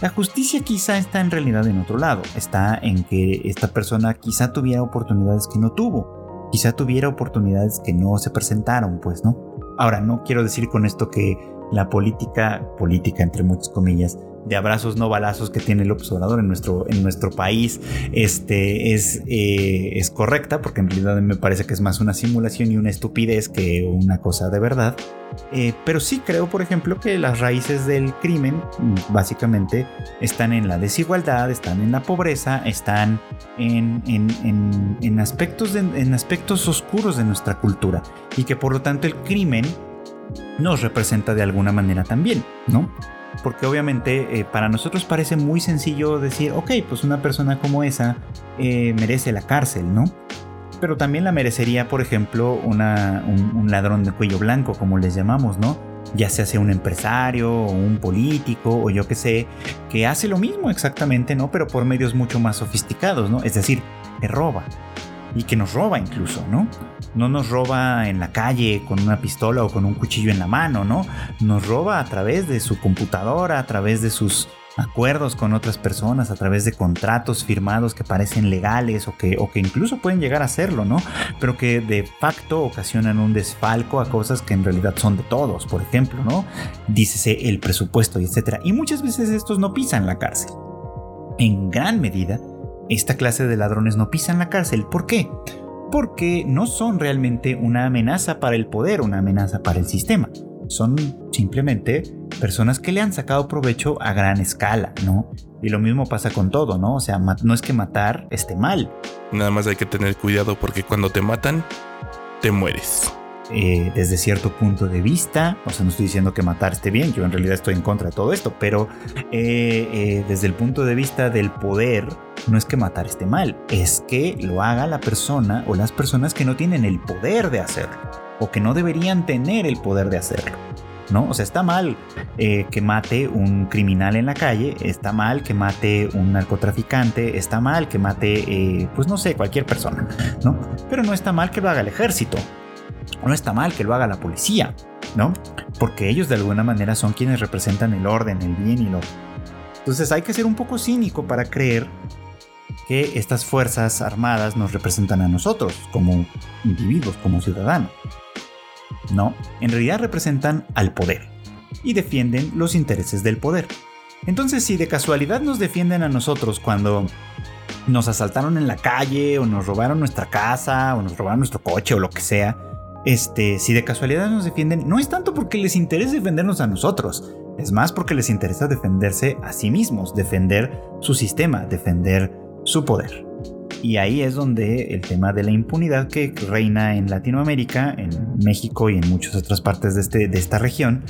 La justicia quizá está en realidad en otro lado, está en que esta persona quizá tuviera oportunidades que no tuvo, quizá tuviera oportunidades que no se presentaron, pues, ¿no? Ahora, no quiero decir con esto que la política, política entre muchas comillas, de abrazos no balazos que tiene el observador en nuestro, en nuestro país este, es, eh, es correcta, porque en realidad me parece que es más una simulación y una estupidez que una cosa de verdad. Eh, pero sí creo, por ejemplo, que las raíces del crimen básicamente están en la desigualdad, están en la pobreza, están en, en, en, aspectos, en aspectos oscuros de nuestra cultura y que por lo tanto el crimen nos representa de alguna manera también, ¿no? Porque obviamente eh, para nosotros parece muy sencillo decir, ok, pues una persona como esa eh, merece la cárcel, ¿no? Pero también la merecería, por ejemplo, un, ladrón de cuello blanco, como les llamamos, ¿no? Ya sea sea un empresario o un político o yo qué sé, que hace lo mismo exactamente, ¿no? Pero por medios mucho más sofisticados, ¿no? Es decir, que roba y que nos roba incluso, ¿no? No nos roba en la calle con una pistola o con un cuchillo en la mano, ¿no? Nos roba a través de su computadora, a través de sus acuerdos con otras personas a través de contratos firmados que parecen legales o que, o que incluso pueden llegar a serlo, ¿no? Pero que de facto ocasionan un desfalco a cosas que en realidad son de todos, por ejemplo, ¿no? Dícese el presupuesto y etcétera. Y muchas veces estos no pisan la cárcel. En gran medida, esta clase de ladrones no pisan la cárcel. ¿Por qué? Porque no son realmente una amenaza para el poder, una amenaza para el sistema son simplemente personas que le han sacado provecho a gran escala, ¿no? Y lo mismo pasa con todo, ¿no? O sea, no es que matar esté mal. Nada más hay que tener cuidado porque cuando te matan, te mueres. Eh, desde cierto punto de vista, o sea, no estoy diciendo que matar esté bien, yo en realidad estoy en contra de todo esto, pero eh, eh, desde el punto de vista del poder, no es que matar esté mal, es que lo haga la persona o las personas que no tienen el poder de hacerlo o que no deberían tener el poder de hacerlo. ¿No? O sea, está mal que mate un criminal en la calle, está mal que mate un narcotraficante, está mal que mate, pues no sé, cualquier persona, ¿no? Pero no está mal que lo haga el ejército, no está mal que lo haga la policía, ¿no? Porque ellos de alguna manera son quienes representan el orden, el bien y lo... Entonces hay que ser un poco cínico para creer que estas fuerzas armadas nos representan a nosotros como individuos, como ciudadanos. No, en realidad representan al poder y defienden los intereses del poder. Entonces, si de casualidad nos defienden a nosotros cuando nos asaltaron en la calle o nos robaron nuestra casa o nos robaron nuestro coche o lo que sea, este, si de casualidad nos defienden, no es tanto porque les interese defendernos a nosotros, es más porque les interesa defenderse a sí mismos, defender su sistema, defender su poder. Y ahí es donde el tema de la impunidad que reina en Latinoamérica, en México y en muchas otras partes de, este, de esta región,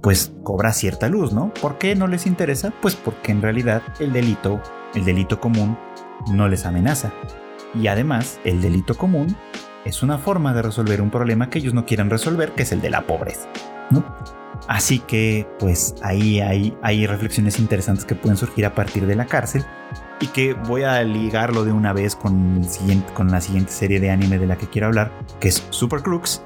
pues cobra cierta luz, ¿no? ¿Por qué no les interesa? Pues porque en realidad el delito, el delito común, no les amenaza. Y además, el delito común es una forma de resolver un problema que ellos no quieren resolver, que es el de la pobreza. Así que, pues ahí hay, hay reflexiones interesantes que pueden surgir a partir de la cárcel y que voy a ligarlo de una vez con, siguiente, con la siguiente serie de anime de la que quiero hablar, que es Super Crooks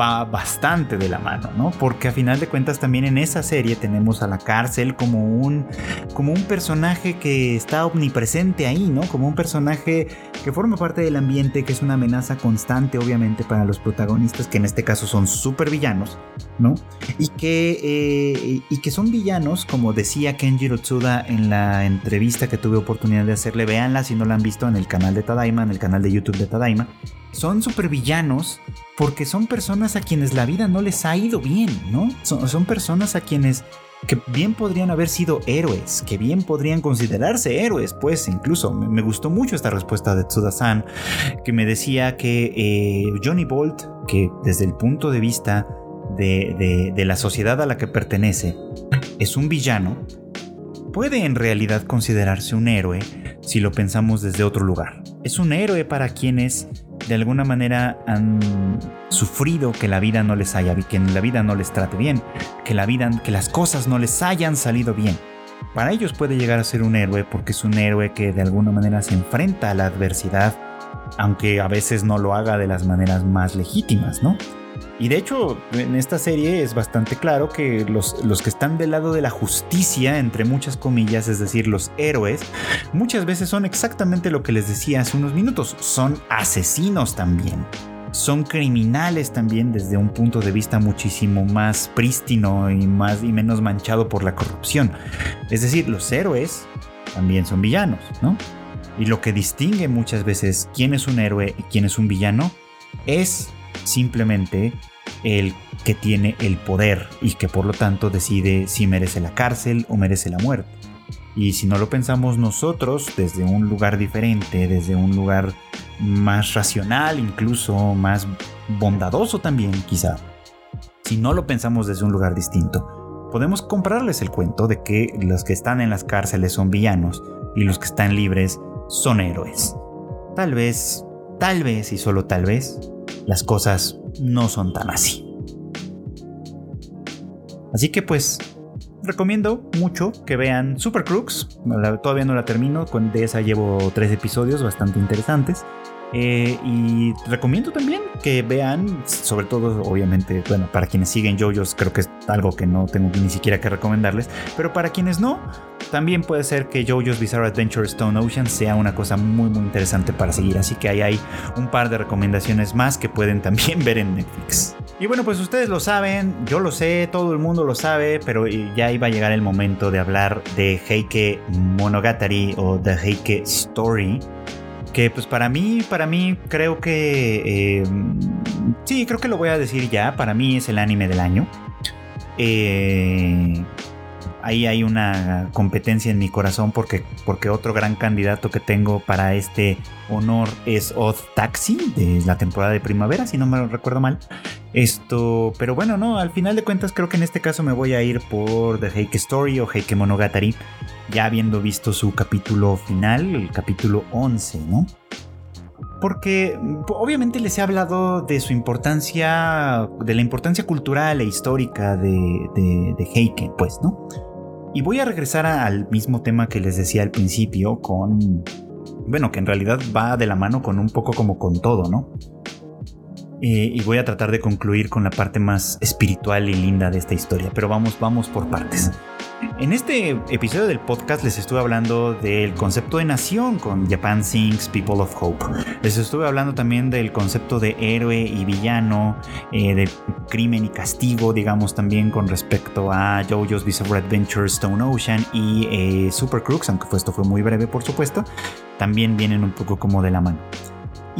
va bastante de la mano, ¿no? Porque a final de cuentas también en esa serie tenemos a la cárcel como un, como un personaje que está omnipresente ahí, ¿no? Como un personaje que forma parte del ambiente, que es una amenaza constante, obviamente, para los protagonistas, que en este caso son super villanos, ¿no? Y que, eh, y que son villanos, como decía Kenjiro Tsuda en la entrevista que tuve oportunidad de hacerle, véanla si no la han visto en el canal de Tadaima, en el canal de YouTube de Tadaima, son supervillanos porque son personas a quienes la vida no les ha ido bien, ¿no? Son, personas a quienes que bien podrían haber sido héroes, que bien podrían considerarse héroes, pues incluso me, gustó mucho esta respuesta de Tsuda-san, que me decía que eh, Johnny Bolt, que desde el punto de vista de, de la sociedad a la que pertenece, es un villano, puede en realidad considerarse un héroe si lo pensamos desde otro lugar. Es un héroe para quienes de alguna manera han sufrido que la vida no les haya que la vida no les trate bien, que la vida, que las cosas no les hayan salido bien. Para ellos puede llegar a ser un héroe porque es un héroe que de alguna manera se enfrenta a la adversidad, aunque a veces no lo haga de las maneras más legítimas, ¿no? Y de hecho, en esta serie es bastante claro que los, los, que están del lado de la justicia, entre muchas comillas, es decir, los héroes, muchas veces son exactamente lo que les decía hace unos minutos, son asesinos también. Son criminales también desde un punto de vista muchísimo más prístino y más y menos manchado por la corrupción. Es decir, los héroes también son villanos, ¿no? Y lo que distingue muchas veces quién es un héroe y quién es un villano es simplemente el que tiene el poder y que por lo tanto decide si merece la cárcel o merece la muerte. Y si no lo pensamos nosotros desde un lugar diferente, desde un lugar más racional, incluso más bondadoso también quizá, si no lo pensamos desde un lugar distinto, podemos comprarles el cuento de que los que están en las cárceles son villanos y los que están libres son héroes. Tal vez, tal vez y solo tal vez, las cosas no son tan así. Así que pues recomiendo mucho que vean Super Crooks. Todavía no la termino, de esa llevo tres episodios bastante interesantes. Eh, y recomiendo también que vean, sobre todo, obviamente, bueno, para quienes siguen JoJo's, creo que es algo que no tengo ni siquiera que recomendarles, pero para quienes no, también puede ser que JoJo's Bizarre Adventure Stone Ocean sea una cosa muy muy interesante para seguir. Así que ahí hay un par de recomendaciones más que pueden también ver en Netflix. Y bueno, pues ustedes lo saben, yo lo sé, todo el mundo lo sabe, pero ya iba a llegar el momento de hablar de Heike Monogatari o The Heike Story. Que pues para mí, para mí creo que... Eh, sí, creo que lo voy a decir ya, para mí es el anime del año. Eh, ahí hay una competencia en mi corazón porque, porque otro gran candidato que tengo para este honor es Odd Taxi de la temporada de primavera, si no me recuerdo mal. Esto, pero bueno, no, al final de cuentas creo que en este caso me voy a ir por The Heike Story o Heike Monogatari, ya habiendo visto su capítulo final, el capítulo 11, ¿no? porque obviamente les he hablado de su importancia, de la importancia cultural e histórica de, Heike, pues, ¿no? Y voy a regresar al mismo tema que les decía al principio con... Bueno, que en realidad va de la mano con un poco como con todo, ¿no? Eh, y voy a tratar de concluir con la parte más espiritual y linda de esta historia, pero vamos, vamos por partes. En este episodio del podcast les estuve hablando del concepto de nación con Japan Sings People of Hope. Les estuve hablando también del concepto de héroe y villano, eh, de crimen y castigo, digamos, también con respecto a JoJo's Bizarre Adventure, Stone Ocean y eh, Super Crooks, aunque esto fue muy breve, por supuesto, también vienen un poco como de la mano.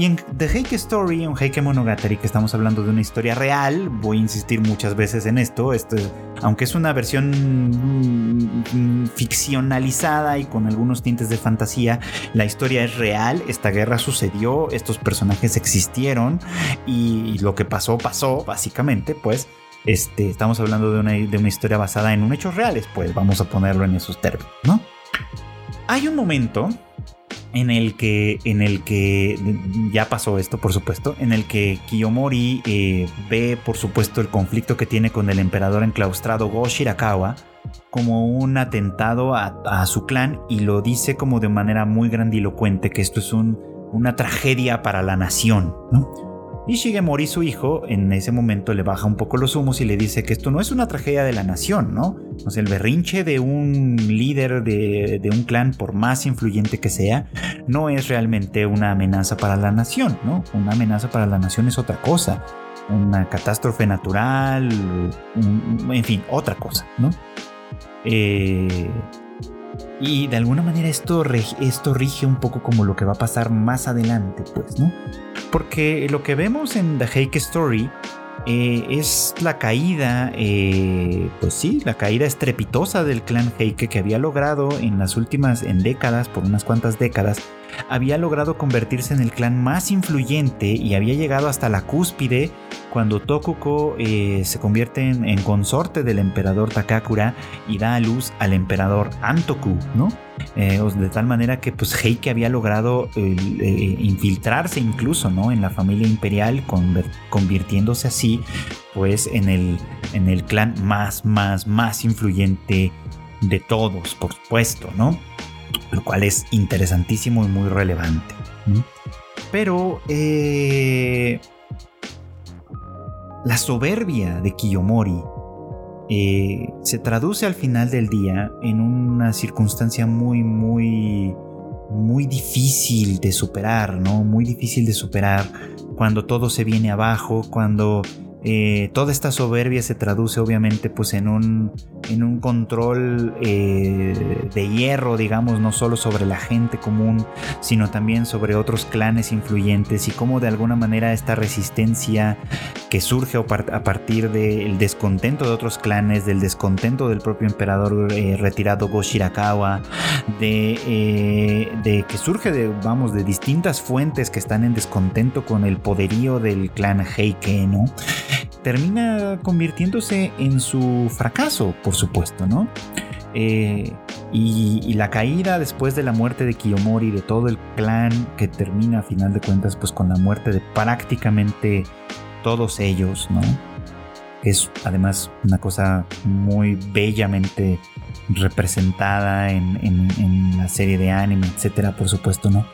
Y en The Heike Story, en Heike Monogatari, que estamos hablando de una historia real, voy a insistir muchas veces en esto, esto aunque es una versión mm, ficcionalizada y con algunos tintes de fantasía, la historia es real, esta guerra sucedió, estos personajes existieron y lo que pasó, pasó, básicamente, pues este, estamos hablando de una, de una historia basada en hechos reales, pues vamos a ponerlo en esos términos, ¿no? Hay un momento en el que, en el que ya pasó esto, por supuesto, en el que Kiyomori eh, ve, por supuesto, el conflicto que tiene con el emperador enclaustrado Go Shirakawa como un atentado a, su clan y lo dice como de manera muy grandilocuente que esto es una tragedia para la nación, ¿no? Y Shigemori, su hijo, en ese momento le baja un poco los humos y le dice que esto no es una tragedia de la nación, ¿no? O sea, el berrinche de un líder de, un clan, por más influyente que sea, no es realmente una amenaza para la nación, ¿no? Una amenaza para la nación es otra cosa. Una catástrofe natural, en fin, otra cosa, ¿no? Eh, y de alguna manera esto, esto rige un poco como lo que va a pasar más adelante, pues, ¿no? Porque lo que vemos en The Hake Story eh, es la caída, eh, pues sí, la caída estrepitosa del clan Heike que había logrado en las últimas, en décadas, por unas cuantas décadas, había logrado convertirse en el clan más influyente y había llegado hasta la cúspide cuando Tokuko eh, se convierte en, consorte del emperador Takakura y da a luz al emperador Antoku, ¿no? Eh, de tal manera que pues Heike había logrado eh, infiltrarse incluso, ¿no? En la familia imperial, convirtiéndose así pues en el, en el clan más, más, más influyente de todos, por supuesto, ¿no? Lo cual es interesantísimo y muy relevante. Pero eh, la soberbia de Kiyomori eh, se traduce al final del día en una circunstancia muy, muy, muy difícil de superar, ¿no? Muy difícil de superar cuando todo se viene abajo, cuando eh, toda esta soberbia se traduce obviamente pues en un, en un control eh, de hierro, digamos, no solo sobre la gente común, sino también sobre otros clanes influyentes y cómo de alguna manera esta resistencia que surge a partir del descontento de otros clanes, del descontento del propio emperador eh, retirado Go Shirakawa, de, de que surge de, vamos, de distintas fuentes que están en descontento con el poderío del clan Heike, ¿no? termina convirtiéndose en su fracaso, por supuesto, ¿no? Eh, y, la caída después de la muerte de Kiyomori, de todo el clan, que termina a final de cuentas pues con la muerte de prácticamente todos ellos, ¿no? Es además una cosa muy bellamente representada en, la serie de anime, etcétera, por supuesto, ¿no?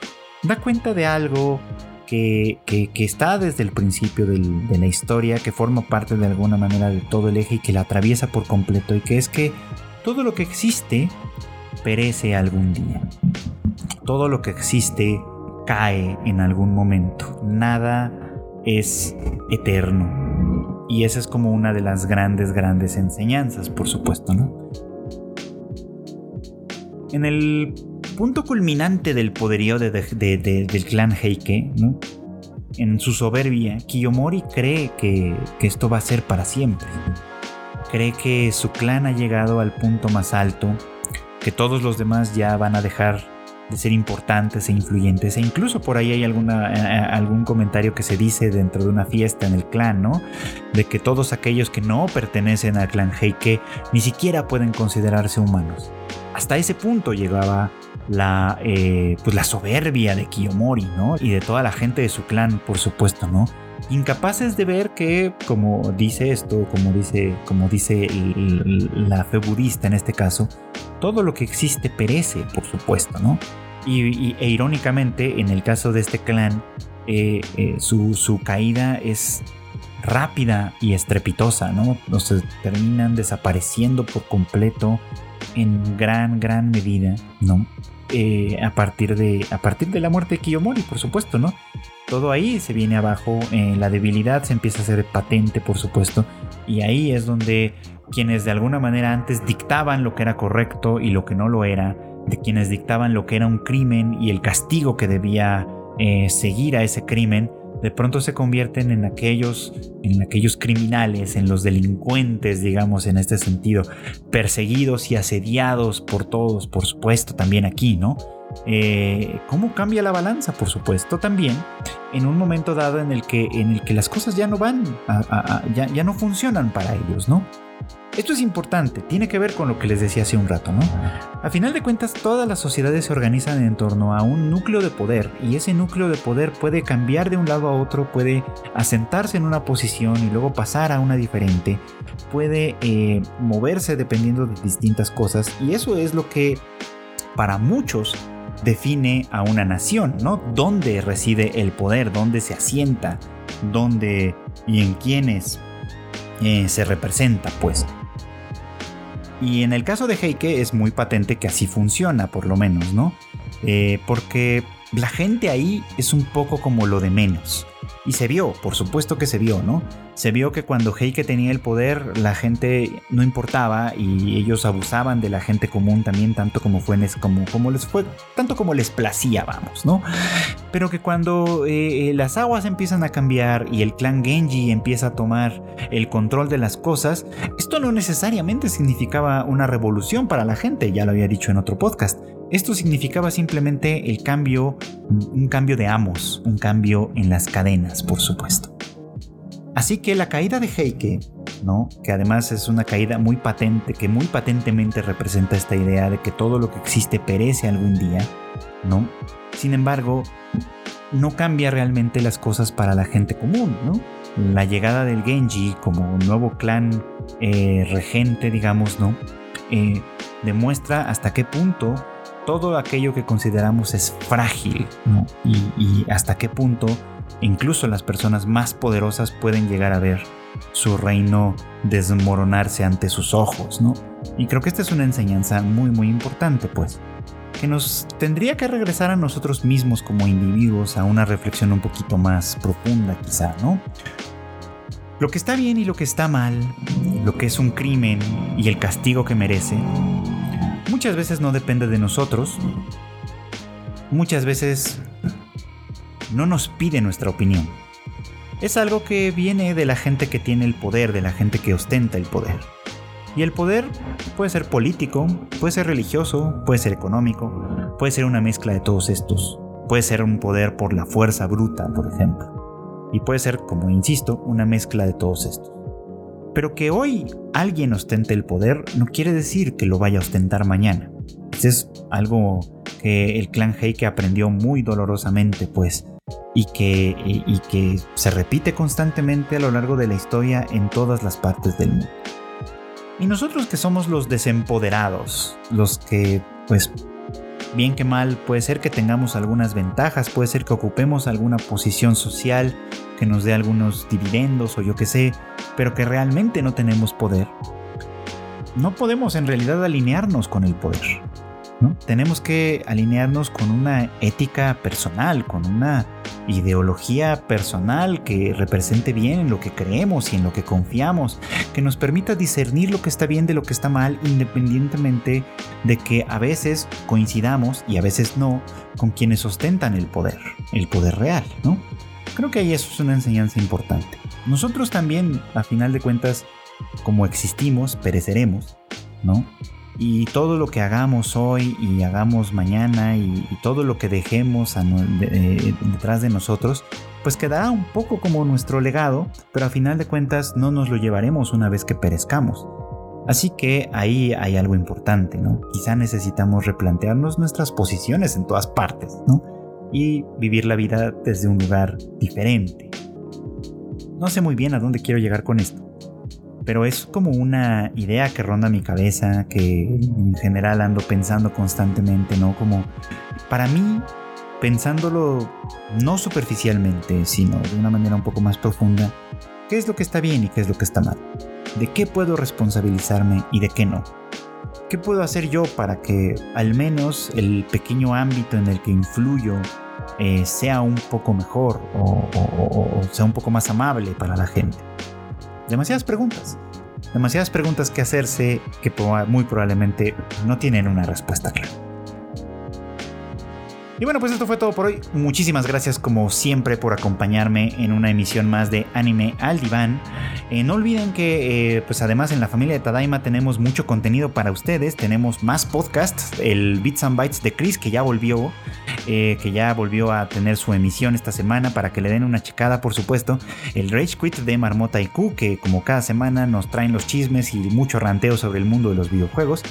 Da cuenta de algo que, está desde el principio de la historia, que forma parte de alguna manera de todo el eje y que la atraviesa por completo, y que es que todo lo que existe perece algún día. Todo lo que existe cae en algún momento. Nada es eterno. Y esa es como una de las grandes, grandes enseñanzas, por supuesto, ¿no? En el punto culminante del poderío del clan Heike, ¿no? en su soberbia, Kiyomori cree que, que esto va a ser para siempre. Cree que su clan ha llegado al punto más alto, que todos los demás ya van a dejar de ser importantes e influyentes. E incluso por ahí hay alguna, eh, eh, algún comentario que se dice dentro de una fiesta en el clan, ¿no? De que todos aquellos que no pertenecen al clan Heike ni siquiera pueden considerarse humanos. Hasta ese punto llegaba la, eh, pues la soberbia de Kiyomori, ¿no? Y de toda la gente de su clan, por supuesto, ¿no? Incapaces de ver que, como dice esto, como dice, como dice la fe budista en este caso, todo lo que existe perece, por supuesto, ¿no? Y, e irónicamente, en el caso de este clan, eh, eh, su, su, caída es rápida y estrepitosa, ¿no? Entonces terminan desapareciendo por completo en gran, gran medida, ¿no? Eh, a, partir de, a partir de la muerte de Kiyomori, por supuesto, ¿no? Todo ahí se viene abajo, eh, la debilidad se empieza a hacer patente, por supuesto, y ahí es donde quienes de alguna manera antes dictaban lo que era correcto y lo que no lo era, de quienes dictaban lo que era un crimen y el castigo que debía eh, seguir a ese crimen, de pronto se convierten en aquellos, en aquellos criminales, en los delincuentes, digamos, en este sentido, perseguidos y asediados por todos, por supuesto, también aquí, ¿no? Eh, ¿Cómo cambia la balanza? Por supuesto, también en un momento dado en el que, en el que las cosas ya no van, ya, ya no funcionan para ellos, ¿no? Esto es importante, tiene que ver con lo que les decía hace un rato, ¿no? A final de cuentas, todas las sociedades se organizan en torno a un núcleo de poder y ese núcleo de poder puede cambiar de un lado a otro, puede asentarse en una posición y luego pasar a una diferente, puede eh, moverse dependiendo de distintas cosas y eso es lo que para muchos define a una nación, ¿no? ¿Dónde reside el poder? ¿Dónde se asienta? ¿Dónde y en quiénes eh, se representa, pues? Y en el caso de Heike es muy patente que así funciona, por lo menos, ¿no? Eh, porque la gente ahí es un poco como lo de menos. Y se vio, por supuesto que se vio, ¿no? Se vio que cuando Heike tenía el poder, la gente no importaba y ellos abusaban de la gente común también, tanto como fue como, les fue, tanto como les placía, vamos, ¿no? Pero que cuando eh, las aguas empiezan a cambiar y el clan Genji empieza a tomar el control de las cosas, esto no necesariamente significaba una revolución para la gente, ya lo había dicho en otro podcast. Esto significaba simplemente el cambio, un cambio de amos, un cambio en las cadenas, por supuesto. Así que la caída de Heike, ¿no? que además es una caída muy patente, que muy patentemente representa esta idea de que todo lo que existe perece algún día, ¿no? Sin embargo, no cambia realmente las cosas para la gente común, ¿no? La llegada del Genji como nuevo clan eh, regente, digamos, ¿no? Eh, demuestra hasta qué punto todo aquello que consideramos es frágil, ¿no? Y, hasta qué punto incluso las personas más poderosas pueden llegar a ver su reino desmoronarse ante sus ojos, ¿no? Y creo que esta es una enseñanza muy muy importante, pues, que nos tendría que regresar a nosotros mismos como individuos a una reflexión un poquito más profunda quizá, ¿no? Lo que está bien y lo que está mal, lo que es un crimen y el castigo que merece, muchas veces no depende de nosotros, muchas veces no nos pide nuestra opinión. Es algo que viene de la gente que tiene el poder, de la gente que ostenta el poder. Y el poder puede ser político, puede ser religioso, puede ser económico, puede ser una mezcla de todos estos. Puede ser un poder por la fuerza bruta, por ejemplo. Y puede ser, como insisto, una mezcla de todos estos. Pero que hoy alguien ostente el poder no quiere decir que lo vaya a ostentar mañana. es algo que el clan Heike aprendió muy dolorosamente, pues, y que, y, que se repite constantemente a lo largo de la historia en todas las partes del mundo. Y nosotros que somos los desempoderados, los que, pues, bien que mal, puede ser que tengamos algunas ventajas, puede ser que ocupemos alguna posición social que nos dé algunos dividendos o yo qué sé, pero que realmente no tenemos poder. No podemos en realidad alinearnos con el poder. Tenemos que alinearnos con una ética personal, con una ideología personal que represente bien en lo que creemos y en lo que confiamos, que nos permita discernir lo que está bien de lo que está mal, independientemente de que a veces coincidamos y a veces no con quienes ostentan el poder, el poder real. Creo que ahí eso es una enseñanza importante. Nosotros también, a final de cuentas, como existimos, pereceremos, ¿no? Y todo lo que hagamos hoy y hagamos mañana y, todo lo que dejemos eh, detrás de nosotros, pues quedará un poco como nuestro legado, pero a final de cuentas no nos lo llevaremos una vez que perezcamos. Así que ahí hay algo importante, ¿no? Quizá necesitamos replantearnos nuestras posiciones en todas partes, ¿no? Y vivir la vida desde un lugar diferente. No sé muy bien a dónde quiero llegar con esto pero es como una idea que ronda mi cabeza, que en general ando pensando constantemente, ¿no? Como para mí, pensándolo no superficialmente, sino de una manera un poco más profunda, ¿qué es lo que está bien y qué es lo que está mal? ¿De qué puedo responsabilizarme y de qué no? ¿Qué puedo hacer yo para que al menos el pequeño ámbito en el que influyo eh, sea un poco mejor o sea un poco más amable para la gente? Demasiadas preguntas. Demasiadas preguntas que hacerse que muy probablemente no tienen una respuesta clara. Y bueno, pues esto fue todo por hoy. Muchísimas gracias como siempre por acompañarme en una emisión más de Anime al Diván. Eh, no olviden que, eh, pues además en la familia de Tadaima tenemos mucho contenido para ustedes. Tenemos más podcasts. El Bits and Bytes de Chris que ya volvió, eh, que ya volvió a tener su emisión esta semana para que le den una checada, por supuesto. El Rage Quit de Marmota IQ que como cada semana nos traen los chismes y mucho ranteo sobre el mundo de los videojuegos.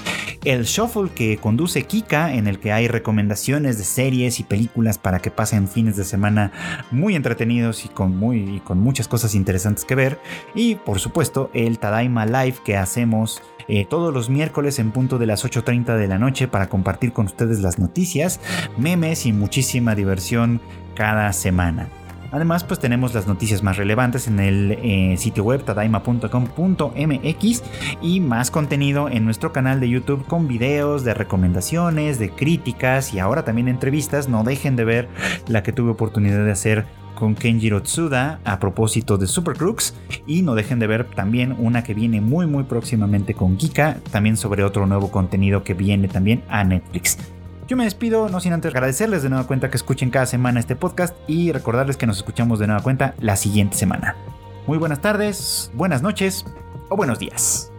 El Shuffle que conduce Kika en el que hay recomendaciones de series y películas para que pasen fines de semana muy entretenidos y con, muy, con muchas cosas interesantes que ver. Y por supuesto el Tadaima Live que hacemos eh, todos los miércoles en punto de las 8.30 de la noche para compartir con ustedes las noticias, memes y muchísima diversión cada semana. Además, pues tenemos las noticias más relevantes en el eh, sitio web tadaima.com.mx y más contenido en nuestro canal de YouTube con videos de recomendaciones, de críticas y ahora también entrevistas. No dejen de ver la que tuve oportunidad de hacer con Kenjiro Tsuda a propósito de Super Crooks y no dejen de ver también una que viene muy muy próximamente con Kika, también sobre otro nuevo contenido que viene también a Netflix. Yo me despido, no sin antes agradecerles de nueva cuenta que escuchen cada semana este podcast y recordarles que nos escuchamos de nueva cuenta la siguiente semana. Muy buenas tardes, buenas noches o buenos días.